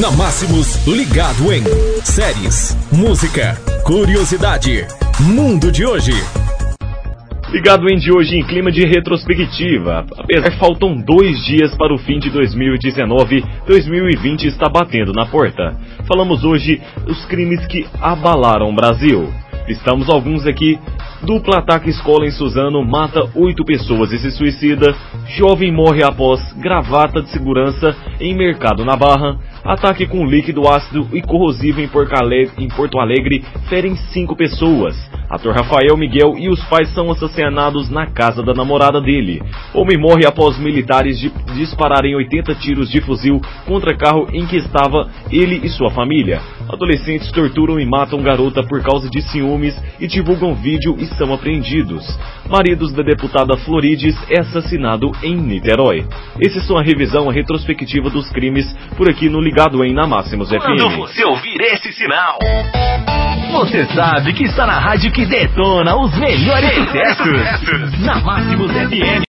Na Máximos, ligado em séries, música, curiosidade, mundo de hoje. Ligado em de hoje em clima de retrospectiva. Apesar que faltam dois dias para o fim de 2019, 2020 está batendo na porta. Falamos hoje dos crimes que abalaram o Brasil. Estamos alguns aqui. Dupla ataque escola em Suzano mata oito pessoas e se suicida. Jovem morre após gravata de segurança em mercado na Barra. Ataque com líquido ácido e corrosivo em Porto Alegre ferem cinco pessoas. Ator Rafael Miguel e os pais são assassinados na casa da namorada dele. Homem morre após militares dispararem 80 tiros de fuzil contra carro em que estava ele e sua família. Adolescentes torturam e matam garota por causa de ciúmes e divulgam vídeo e são apreendidos. Maridos da deputada Florides é assassinado em Niterói. Esses são a revisão, a retrospectiva dos crimes por aqui no Ligado em Na Máximos FM. Quando você ouvir esse sinal, você sabe que está na rádio que detona os melhores sucessos. Na Máximos FM.